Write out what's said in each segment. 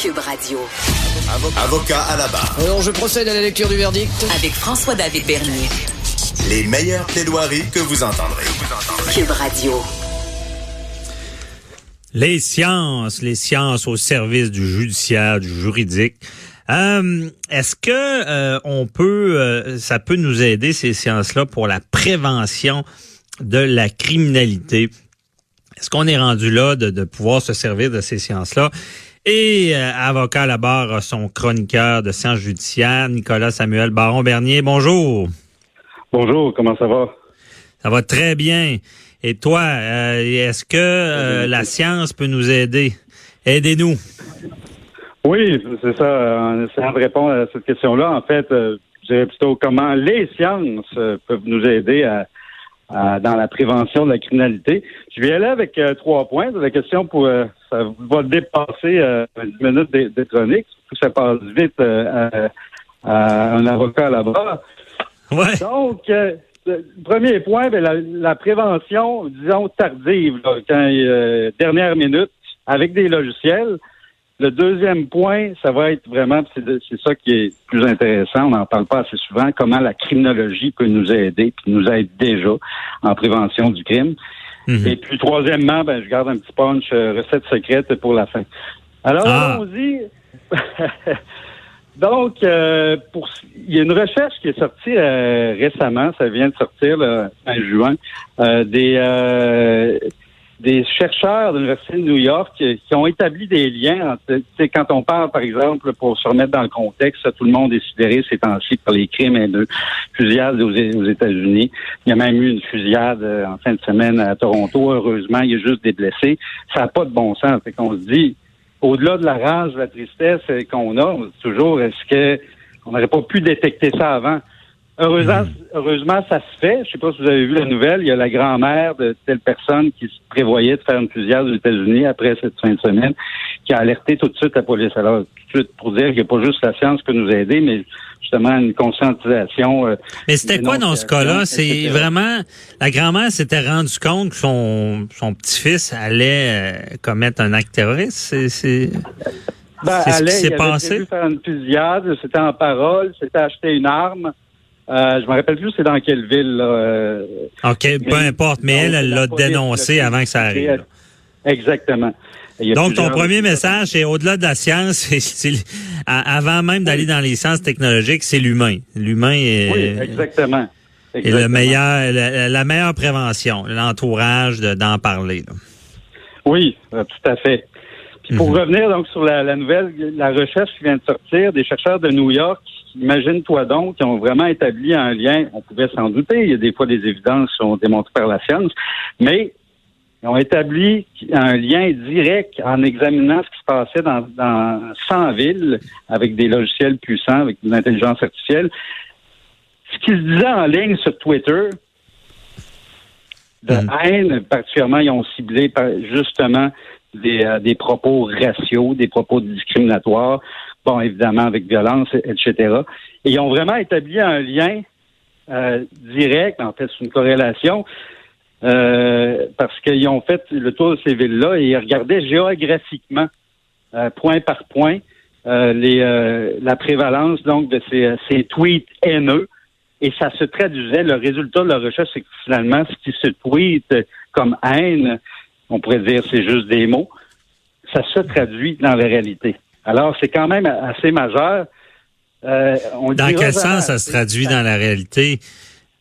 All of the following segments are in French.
Cube Radio. Avocat à la barre. Alors, je procède à la lecture du verdict. Avec François-David Bernier. Les meilleures plaidoiries que vous entendrez. Cube Radio. Les sciences, les sciences au service du judiciaire, du juridique. Euh, Est-ce que euh, on peut, euh, ça peut nous aider ces sciences-là pour la prévention de la criminalité? Est-ce qu'on est rendu là de, de, pouvoir se servir de ces sciences-là? Et euh, avocat à la barre, son chroniqueur de sciences judiciaires, Nicolas Samuel Baron Bernier. Bonjour. Bonjour, comment ça va? Ça va très bien. Et toi, est-ce que la science peut nous aider? Aidez-nous. Oui, c'est ça. Essayant de répondre à cette question-là, en fait, euh, je dirais plutôt comment les sciences euh, peuvent nous aider à, à, dans la prévention de la criminalité. Je vais aller avec euh, trois points. La question pour ça va dépasser une minute de, de chronique. Ça passe vite à, à, un avocat là-bas. Ouais. Donc, le premier point, ben, la, la, prévention, disons, tardive, là, quand, dernière minute, avec des logiciels. Le deuxième point, ça va être vraiment, c'est ça qui est plus intéressant, on n'en parle pas assez souvent, comment la criminologie peut nous aider, puis nous aide déjà en prévention du crime. Mm-hmm. Et puis troisièmement, ben, je garde un petit punch euh, recette secrète pour la fin. Alors, ah. allons-y. Donc, euh, pour, il y a une recherche qui est sortie euh, récemment, ça vient de sortir le fin juin, euh, des des chercheurs de l'Université de New York qui, ont établi des liens. Entre, quand on parle, par exemple, pour se remettre dans le contexte, tout le monde est sidéré ces temps-ci par les crimes de fusillades aux, États-Unis. Il y a même eu une fusillade euh, en fin de semaine à Toronto. Heureusement, il y a juste des blessés. Ça n'a pas de bon sens. C'est qu'on se dit, au-delà de la rage, de la tristesse qu'on a, toujours, est-ce que on n'aurait pas pu détecter ça avant? Heureusement, hmm. heureusement, ça se fait. Je sais pas si vous avez vu la nouvelle. Il y a la grand-mère de telle personne qui prévoyait de faire une fusillade aux États-Unis après cette fin de semaine, qui a alerté tout de suite la police. Alors, tout de suite, pour dire qu'il n'y a pas juste la science qui peut nous aider, mais justement une conscientisation. Euh, mais c'était quoi dans ce cas-là? C'est vraiment la grand-mère s'était rendue compte que son, son petit-fils allait euh, commettre un acte terroriste? C'est ben, ce qui s'est passé? faire une fusillade, c'était en parole, c'était acheter une arme. Euh, je me rappelle plus c'est dans quelle ville. Là, euh, OK, peu importe, mais elle, elle l'a dénoncé avant que ça arrive. Exactement. Donc, ton premier message, c'est au-delà de la science, c'est, avant même d'aller dans les sciences technologiques, c'est l'humain. L'humain est, oui, exactement. Et le meilleur, la, meilleure prévention, l'entourage d'en parler. Oui, euh, tout à fait. Puis pour mhm. revenir donc sur la, la, nouvelle, la recherche qui vient de sortir, des chercheurs de New York imagine-toi donc, qui ont vraiment établi un lien, on pouvait s'en douter, il y a des fois des évidences qui sont démontrées par la science, mais ils ont établi un lien direct en examinant ce qui se passait dans, dans 100 villes avec des logiciels puissants, avec de l'intelligence artificielle. Ce qui se disait en ligne sur Twitter, de hmm. haine, particulièrement, ils ont ciblé justement des, euh, des propos raciaux, des propos discriminatoires, bon, évidemment avec violence, etc. Et ils ont vraiment établi un lien euh, direct, en fait, c'est une corrélation, euh, parce qu'ils ont fait le tour de ces villes-là et ils regardaient géographiquement, euh, point par point, les, la prévalence donc de ces, ces tweets haineux. Et ça se traduisait, le résultat de la recherche, c'est que finalement, ce qui se tweet comme haine, on pourrait dire c'est juste des mots, ça se traduit dans la réalité. Alors, c'est quand même assez majeur. Euh, dans quel sens ça se traduit dans la réalité?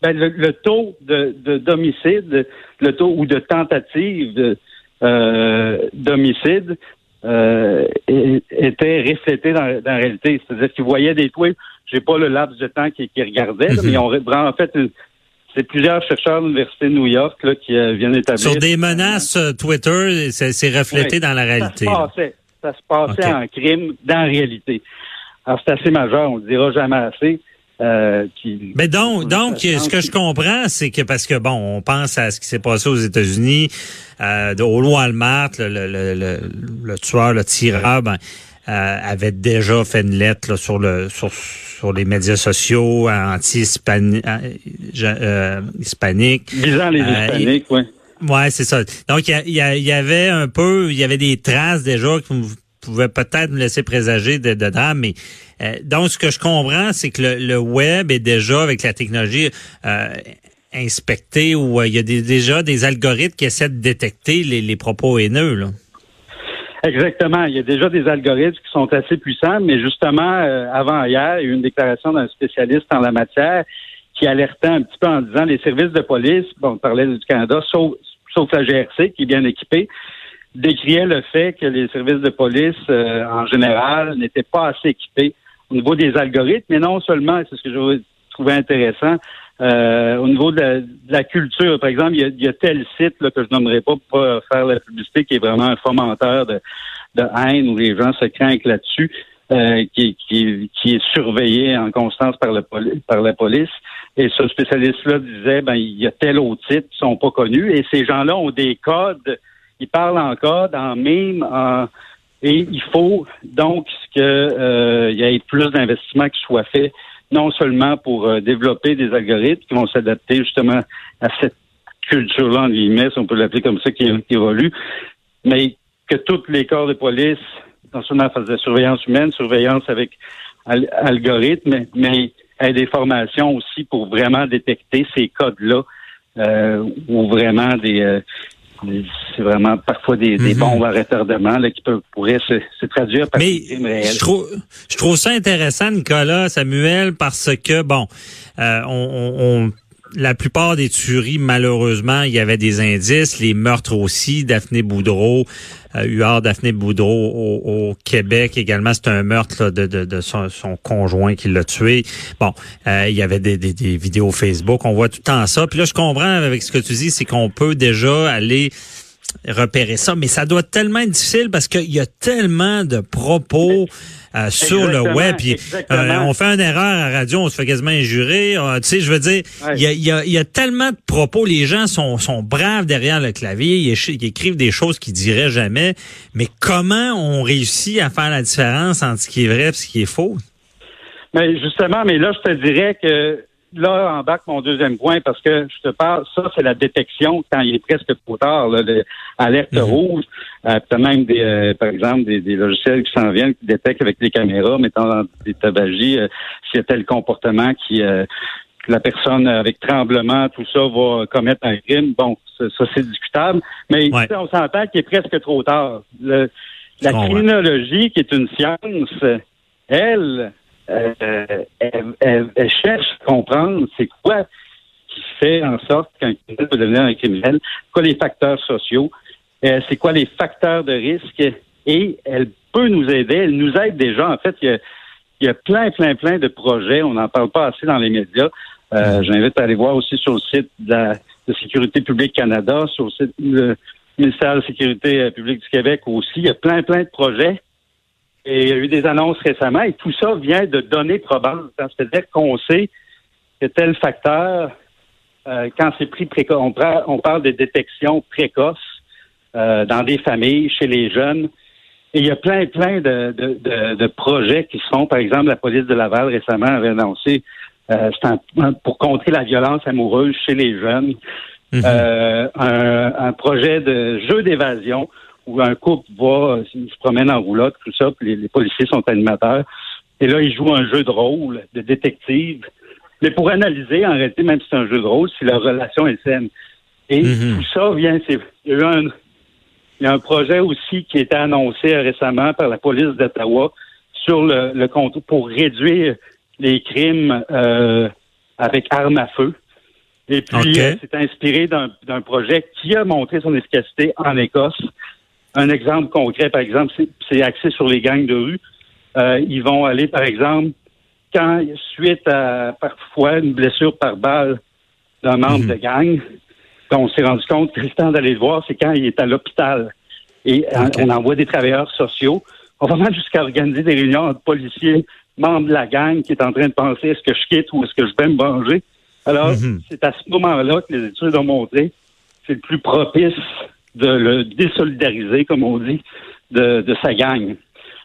Ben, le, taux de, d'homicide, le taux ou de tentative de, euh, d'homicide euh, était reflété dans, la réalité. C'est-à-dire qu'ils voyaient des tweets, j'ai pas le laps de temps qu'ils qui regardaient, mais on, en fait c'est plusieurs chercheurs de l'Université de New York là, qui viennent établir. Sur des menaces Twitter, c'est, reflété dans la réalité ça se passait en crime dans la réalité. Alors, c'est assez majeur, on ne le dira jamais assez. Euh, qui, Mais donc, donc, ce que je comprends, c'est que parce que bon, on pense à ce qui s'est passé aux États-Unis, euh, au Walmart, le, le, le, le, tueur, le tireur, ben, euh, avait déjà fait une lettre sur le sur, sur les médias sociaux anti-hispaniques. Euh, Visant les euh, hispaniques, oui. Ouais, c'est ça. Donc il y, y, avait un peu, il y avait des traces déjà pouvait peut-être me laisser présager de, de drames, mais euh, donc ce que je comprends, c'est que le, web est déjà avec la technologie euh, inspecté ou il y a déjà des algorithmes qui essaient de détecter les, propos haineux. Là. Exactement. Il y a déjà des algorithmes qui sont assez puissants, mais justement, avant hier, il y a eu une déclaration d'un spécialiste en la matière qui alertait un petit peu en disant les services de police, bon, on parlait du Canada, sauf, sauf la GRC qui est bien équipée, décriait le fait que les services de police euh, en général n'étaient pas assez équipés au niveau des algorithmes, mais non seulement, c'est ce que je trouvais intéressant, euh, au niveau de la, culture. Par exemple, il y a, tel site là, que je nommerai pas pour pas faire la publicité qui est vraiment un fomenteur de, de haine où les gens se craignent là-dessus. Euh, qui, qui, qui, est surveillé en constance par, par la police. Et ce spécialiste-là disait, ben, il y a tel autre site qui sont pas connus. Et ces gens-là ont des codes. Ils parlent en code, en mime, et il faut donc qu'il euh, y ait plus d'investissements qui soient faits, non seulement pour euh, développer des algorithmes qui vont s'adapter justement à cette culture-là, en guillemets, si on peut l'appeler comme ça, qui, évolue, mais que tous les corps de police non seulement faire de surveillance humaine, surveillance avec algorithme, mais a des formations aussi pour vraiment détecter ces codes-là, euh, ou vraiment des, euh, c'est vraiment parfois des, des mhm. bombes à retardement là, qui peuvent, pourraient se, traduire par Mais Je trouve, je trouve ça intéressant, Nicolas, Samuel, parce que, bon, euh, on, on la plupart des tueries, malheureusement, il y avait des indices, les meurtres aussi, Daphné Boudreau, euh, Huard Daphné Boudreau au, Québec également, c'est un meurtre de, de, son, conjoint qui l'a tué. Bon, euh, il y avait des, des, vidéos Facebook, on voit tout le temps ça. Puis là, je comprends avec ce que tu dis, c'est qu'on peut déjà aller repérer ça, mais ça doit tellement être difficile parce qu'il y a tellement de propos euh, sur le web. Puis, euh, on fait une erreur à radio, on se fait quasiment injurer. Euh, tu sais, je veux dire, il y, a, y, a, tellement de propos. Les gens sont, sont braves derrière le clavier. Ils, écrivent des choses qu'ils diraient jamais. Mais comment on réussit à faire la différence entre ce qui est vrai et ce qui est faux? Mais justement, mais là, je te dirais que là embarque mon deuxième point parce que je te parle, ça, c'est la détection quand il est presque trop tard, l'alerte mhm. rouge. Euh, tu as même des, euh, par exemple, des, logiciels qui s'en viennent, qui détectent avec les caméras, mettant dans des tabagies, euh, s'il y a tel comportement qui euh, la personne avec tremblement, tout ça, va commettre un crime. Bon, ça, c'est discutable. Mais on s'entend qu'il est presque trop tard. la criminologie, qui est une science, elle, euh, elle, cherche à comprendre c'est quoi qui fait en sorte qu'un criminel peut devenir un criminel, quoi les facteurs sociaux, euh, c'est quoi les facteurs de risque, et elle peut nous aider, elle nous aide déjà. En fait, il y a, plein, plein, plein de projets, on n'en parle pas assez dans les médias. Euh, J'invite à aller voir aussi sur le site de la Sécurité publique Canada, sur le site du ministère de la Sécurité publique du Québec aussi. Il y a plein, plein de projets et il y a eu des annonces récemment et tout ça vient de données probantes. C'est-à-dire qu'on sait que tel facteur, euh, quand c'est pris précoce, on, parle de détection précoce euh, dans des familles, chez les jeunes. Et il y a plein, plein de, de, de, projets qui se font. Par exemple, la police de Laval récemment avait annoncé euh, pour contrer la violence amoureuse chez les jeunes. Un, un, projet de jeu d'évasion où un couple va, se promène en roulotte, tout ça, puis les, policiers sont animateurs. Et là, ils jouent un jeu de rôle, de détective. Mais pour analyser, en réalité, même si c'est un jeu de rôle, si la relation est saine. Et mhm. tout ça vient, c'est, il y a eu un, il y a un projet aussi qui a été annoncé récemment par la police d'Ottawa sur le, le compte pour réduire les crimes euh, avec armes à feu. Et puis, euh, c'est inspiré d'un projet qui a montré son efficacité en Écosse. Un exemple concret, par exemple, c'est axé sur les gangs de rue. Euh, ils vont aller, par exemple, quand, suite à parfois une blessure par balle d'un membre mhm. de gang, on s'est rendu compte que le temps d'aller le voir, c'est quand il est à l'hôpital. Et on envoie des travailleurs sociaux. On va même jusqu'à organiser des réunions entre policiers, membres de la gang qui est en train de penser est-ce que je quitte ou est-ce que je vais me venger? Alors, mhm. c'est à ce moment-là que les études ont montré c'est le plus propice de le désolidariser, comme on dit, de, de sa gang.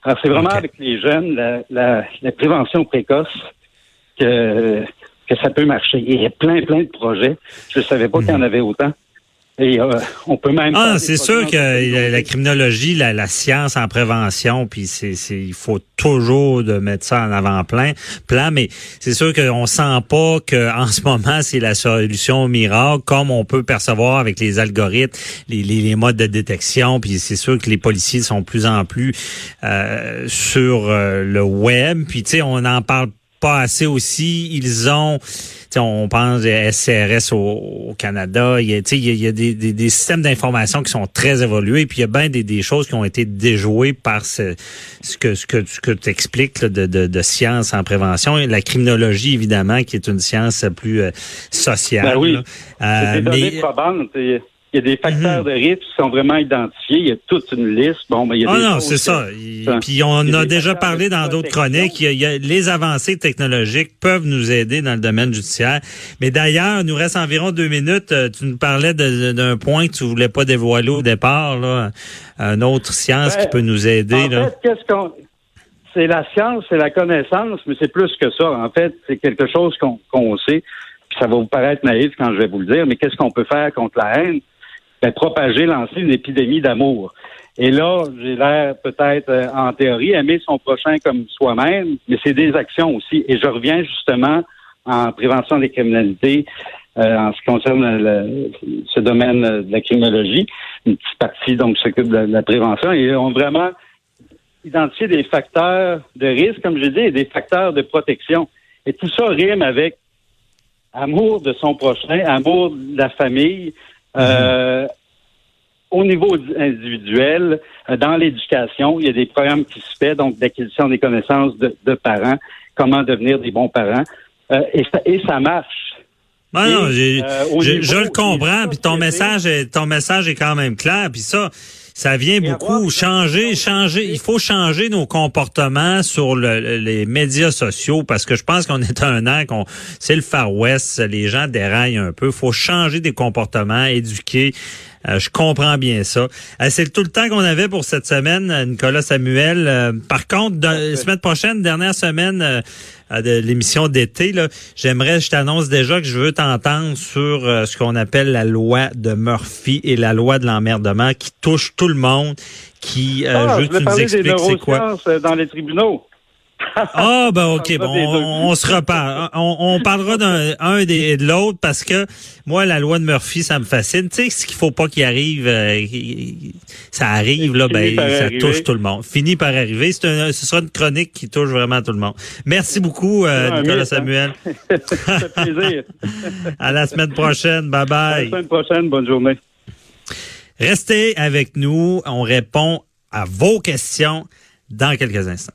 Alors, c'est vraiment avec les jeunes, la, la, la, prévention précoce que, que ça peut marcher. il y a plein, plein de projets. Je ne savais pas qu'il y en mhm. avait autant. Et euh, on peut même. Ah, c'est sûr que la, la, criminologie, la, la, science en prévention, puis c'est, c'est, il faut toujours de mettre ça en avant-plan, plan, mais c'est sûr qu'on sent pas que en ce moment c'est la solution miracle, comme on peut percevoir avec les algorithmes, les, les, les modes de détection, puis c'est sûr que les policiers sont plus en plus euh, sur euh, le web, puis tu sais, on en parle pas assez aussi. Ils ont on pense des SCRS au, Canada, il y a, il y a des, des, des, systèmes d'information qui sont très évolués, puis il y a bien des, des choses qui ont été déjouées par ce, ce que ce que, ce que tu expliques de, de, de, science en prévention. Et la criminologie, évidemment, qui est une science plus euh, sociale. Ben oui. Euh, mais, il y a des facteurs mhm. de risque qui sont vraiment identifiés. Il y a toute une liste. Bon, mais il y a ah non, c'est ça. Puis on a, déjà parlé dans d'autres chroniques. Il y, a, les avancées technologiques peuvent nous aider dans le domaine judiciaire. Mais d'ailleurs, il nous reste environ deux minutes. Euh, tu nous parlais d'un point que tu voulais pas dévoiler au départ, là, une autre science qui peut nous aider. En fait, qu'est-ce qu'on c'est la science, c'est la connaissance, mais c'est plus que ça. En fait, c'est quelque chose qu'on sait. Puis ça va vous paraître naïf quand je vais vous le dire, mais qu'est-ce qu'on peut faire contre la haine? Ben, propager, lancer une épidémie d'amour. Et là, j'ai l'air peut-être euh, en théorie aimer son prochain comme soi-même, mais c'est des actions aussi. Et je reviens justement en prévention des criminalités euh, en ce qui concerne ce domaine de la criminologie, une petite partie donc s'occupe de, la prévention et ont vraiment identifié des facteurs de risque, comme je dis, et des facteurs de protection. Et tout ça rime avec amour de son prochain, amour de la famille, euh, au niveau individuel, euh, dans l'éducation, il y a des programmes qui se font, donc d'acquisition des connaissances de, parents, comment devenir des bons parents, euh, et, ça, et ça marche. Ben non, je, le comprends, puis ton message, est, ton message est quand même clair, puis ça, ça vient beaucoup changer, changer. Il faut changer nos comportements sur les médias sociaux parce que je pense qu'on est un an, qu'on c'est le Far West, les gens déraillent un peu. Il faut changer des comportements, éduquer. Euh, je comprends bien ça. Euh, c'est tout le temps qu'on avait pour cette semaine, Nicolas Samuel. Euh, par contre, la semaine prochaine, dernière semaine de l'émission d'été, j'aimerais, je t'annonce déjà que je veux t'entendre sur ce qu'on appelle la loi de Murphy et la loi de l'emmerdement qui touche tout le monde, qui, ah, je veux que tu nous expliques c'est quoi. dans les tribunaux? Ah, ben ok, bon, on, se reparle. On, on parlera d'un un et de l'autre parce que moi, la loi de Murphy, ça me fascine. Tu sais, ce qu'il faut pas qu'il arrive, euh, ça arrive, là, ben, ça touche tout le monde. Fini par arriver. C'est un, ce sera une chronique qui touche vraiment tout le monde. Merci beaucoup, euh, Nicolas hein? Samuel. plaisir. à la semaine prochaine. Bye bye. À la semaine prochaine. Bonne journée. Restez avec nous. On répond à vos questions dans quelques instants.